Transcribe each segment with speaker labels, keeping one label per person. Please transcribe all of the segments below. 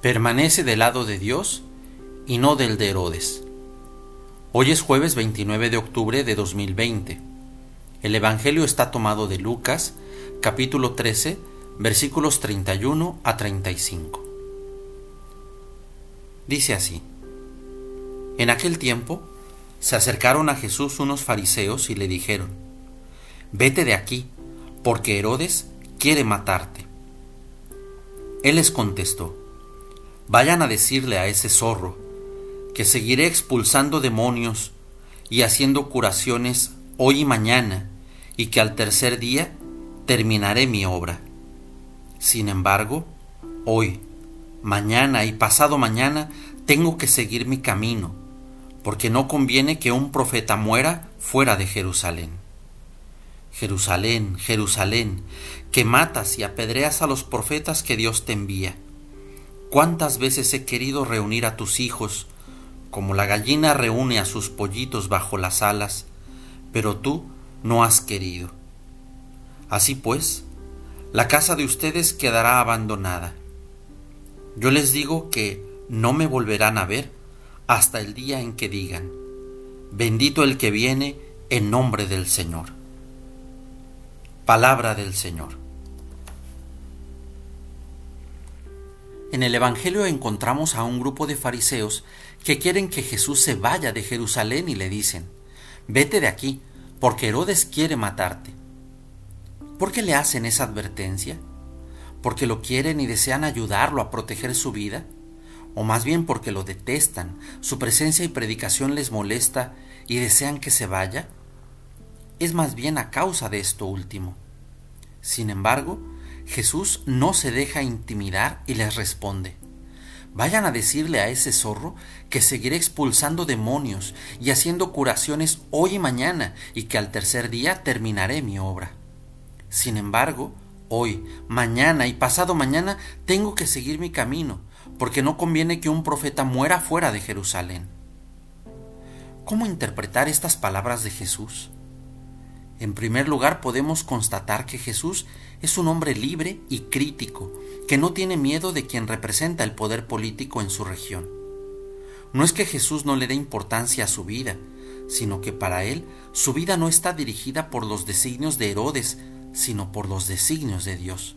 Speaker 1: Permanece del lado de Dios y no del de Herodes. Hoy es jueves 29 de octubre de 2020. El Evangelio está tomado de Lucas, capítulo 13, versículos 31 a 35. Dice así. En aquel tiempo se acercaron a Jesús unos fariseos y le dijeron, Vete de aquí, porque Herodes quiere matarte. Él les contestó, Vayan a decirle a ese zorro que seguiré expulsando demonios y haciendo curaciones hoy y mañana, y que al tercer día terminaré mi obra. Sin embargo, hoy, mañana y pasado mañana tengo que seguir mi camino, porque no conviene que un profeta muera fuera de Jerusalén. Jerusalén, Jerusalén, que matas y apedreas a los profetas que Dios te envía. ¿Cuántas veces he querido reunir a tus hijos, como la gallina reúne a sus pollitos bajo las alas, pero tú no has querido? Así pues, la casa de ustedes quedará abandonada. Yo les digo que no me volverán a ver hasta el día en que digan, bendito el que viene en nombre del Señor. Palabra del Señor. En el Evangelio encontramos a un grupo de fariseos que quieren que Jesús se vaya de Jerusalén y le dicen, vete de aquí, porque Herodes quiere matarte. ¿Por qué le hacen esa advertencia? ¿Porque lo quieren y desean ayudarlo a proteger su vida? ¿O más bien porque lo detestan, su presencia y predicación les molesta y desean que se vaya? Es más bien a causa de esto último. Sin embargo, Jesús no se deja intimidar y les responde, Vayan a decirle a ese zorro que seguiré expulsando demonios y haciendo curaciones hoy y mañana y que al tercer día terminaré mi obra. Sin embargo, hoy, mañana y pasado mañana tengo que seguir mi camino, porque no conviene que un profeta muera fuera de Jerusalén. ¿Cómo interpretar estas palabras de Jesús? En primer lugar, podemos constatar que Jesús es un hombre libre y crítico, que no tiene miedo de quien representa el poder político en su región. No es que Jesús no le dé importancia a su vida, sino que para él su vida no está dirigida por los designios de Herodes, sino por los designios de Dios.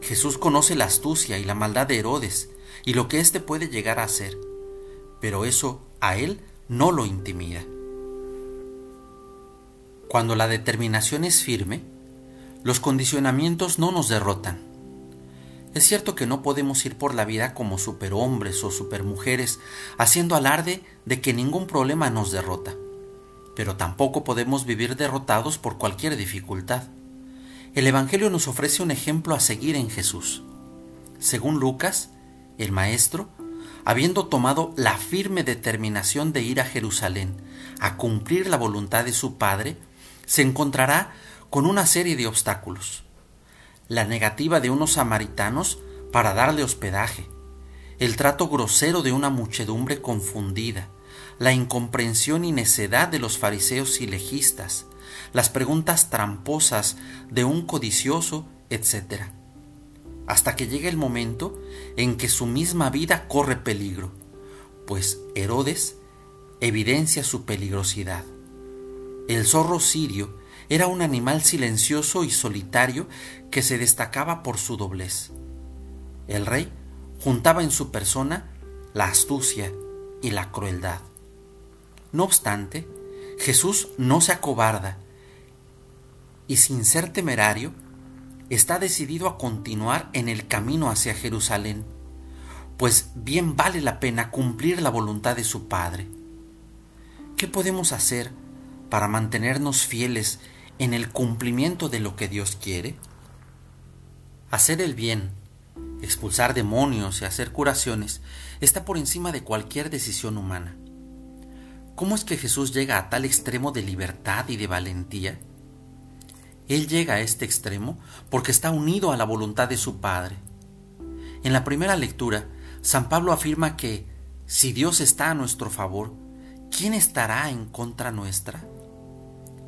Speaker 1: Jesús conoce la astucia y la maldad de Herodes y lo que éste puede llegar a hacer, pero eso a él no lo intimida. Cuando la determinación es firme, los condicionamientos no nos derrotan. Es cierto que no podemos ir por la vida como superhombres o supermujeres haciendo alarde de que ningún problema nos derrota, pero tampoco podemos vivir derrotados por cualquier dificultad. El Evangelio nos ofrece un ejemplo a seguir en Jesús. Según Lucas, el Maestro, habiendo tomado la firme determinación de ir a Jerusalén a cumplir la voluntad de su Padre, se encontrará con una serie de obstáculos. La negativa de unos samaritanos para darle hospedaje, el trato grosero de una muchedumbre confundida, la incomprensión y necedad de los fariseos y legistas, las preguntas tramposas de un codicioso, etc. Hasta que llegue el momento en que su misma vida corre peligro, pues Herodes evidencia su peligrosidad. El zorro sirio era un animal silencioso y solitario que se destacaba por su doblez. El rey juntaba en su persona la astucia y la crueldad. No obstante, Jesús no se acobarda y sin ser temerario, está decidido a continuar en el camino hacia Jerusalén, pues bien vale la pena cumplir la voluntad de su Padre. ¿Qué podemos hacer para mantenernos fieles en el cumplimiento de lo que Dios quiere? Hacer el bien, expulsar demonios y hacer curaciones está por encima de cualquier decisión humana. ¿Cómo es que Jesús llega a tal extremo de libertad y de valentía? Él llega a este extremo porque está unido a la voluntad de su Padre. En la primera lectura, San Pablo afirma que si Dios está a nuestro favor, ¿quién estará en contra nuestra?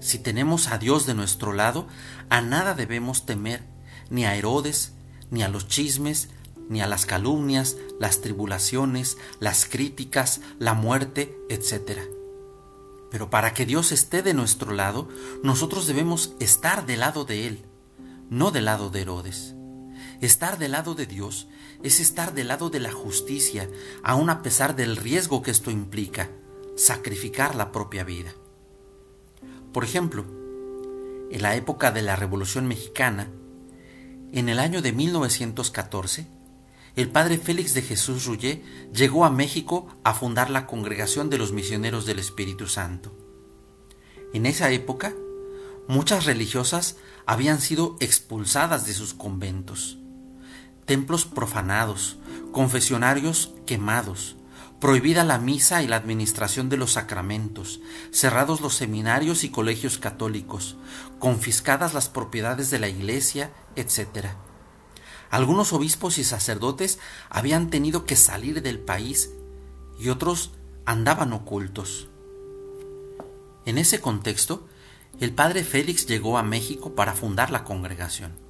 Speaker 1: Si tenemos a Dios de nuestro lado, a nada debemos temer, ni a Herodes, ni a los chismes, ni a las calumnias, las tribulaciones, las críticas, la muerte, etc. Pero para que Dios esté de nuestro lado, nosotros debemos estar del lado de Él, no del lado de Herodes. Estar del lado de Dios es estar del lado de la justicia, aun a pesar del riesgo que esto implica, sacrificar la propia vida. Por ejemplo, en la época de la Revolución Mexicana, en el año de 1914, el padre Félix de Jesús Ruyé llegó a México a fundar la Congregación de los Misioneros del Espíritu Santo. En esa época, muchas religiosas habían sido expulsadas de sus conventos, templos profanados, confesionarios quemados, prohibida la misa y la administración de los sacramentos, cerrados los seminarios y colegios católicos, confiscadas las propiedades de la iglesia, etc. Algunos obispos y sacerdotes habían tenido que salir del país y otros andaban ocultos. En ese contexto, el padre Félix llegó a México para fundar la congregación.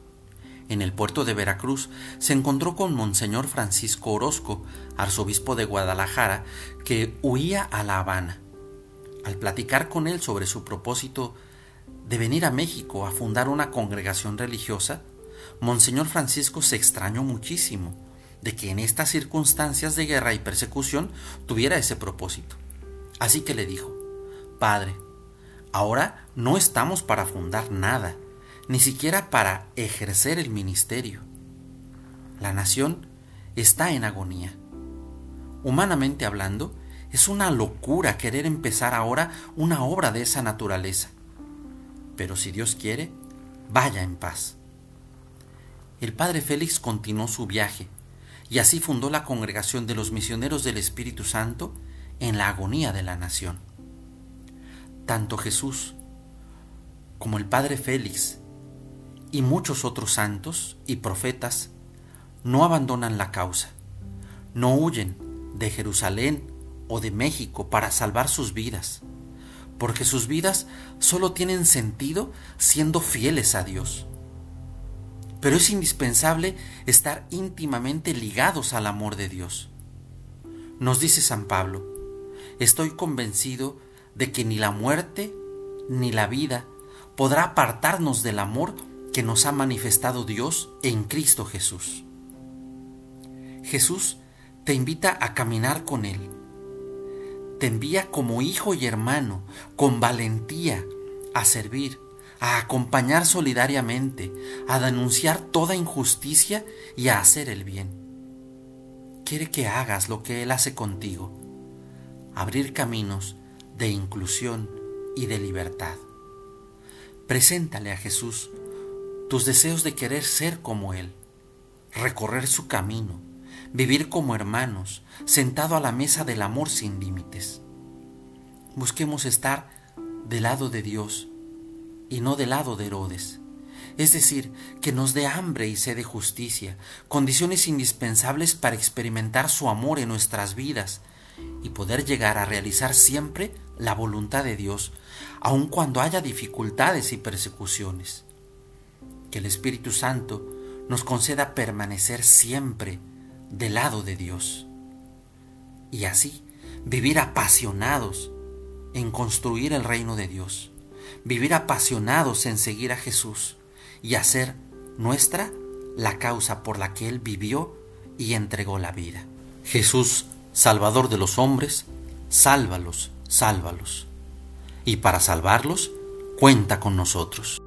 Speaker 1: En el puerto de Veracruz se encontró con Monseñor Francisco Orozco, arzobispo de Guadalajara, que huía a La Habana. Al platicar con él sobre su propósito de venir a México a fundar una congregación religiosa, Monseñor Francisco se extrañó muchísimo de que en estas circunstancias de guerra y persecución tuviera ese propósito. Así que le dijo, Padre, ahora no estamos para fundar nada, ni siquiera para ejercer el ministerio. La nación está en agonía. Humanamente hablando, es una locura querer empezar ahora una obra de esa naturaleza. Pero si Dios quiere, vaya en paz el padre Félix continuó su viaje y así fundó la congregación de los misioneros del Espíritu Santo en la agonía de la nación. Tanto Jesús como el padre Félix y muchos otros santos y profetas no abandonan la causa, no huyen de Jerusalén o de México para salvar sus vidas, porque sus vidas solo tienen sentido siendo fieles a Dios pero es indispensable estar íntimamente ligados al amor de Dios. Nos dice San Pablo, estoy convencido de que ni la muerte ni la vida podrá apartarnos del amor que nos ha manifestado Dios en Cristo Jesús. Jesús te invita a caminar con Él. Te envía como hijo y hermano, con valentía, a servir, a acompañar solidariamente, a denunciar toda injusticia y a hacer el bien. Quiere que hagas lo que Él hace contigo, abrir caminos de inclusión y de libertad. Preséntale a Jesús tus deseos de querer ser como Él, recorrer su camino, vivir como hermanos, sentado a la mesa del amor sin límites. Busquemos estar del lado de Dios y no del lado de Herodes. Es decir, que nos dé hambre y sed de justicia, condiciones indispensables para experimentar su amor en nuestras vidas y poder llegar a realizar siempre la voluntad de Dios, aun cuando haya dificultades y persecuciones. Que el Espíritu Santo nos conceda permanecer siempre del lado de Dios y así vivir apasionados en construir el reino de Dios vivir apasionados en seguir a Jesús y hacer nuestra la causa por la que Él vivió y entregó la vida. Jesús, Salvador de los hombres, sálvalos, sálvalos. Y para salvarlos, cuenta con nosotros.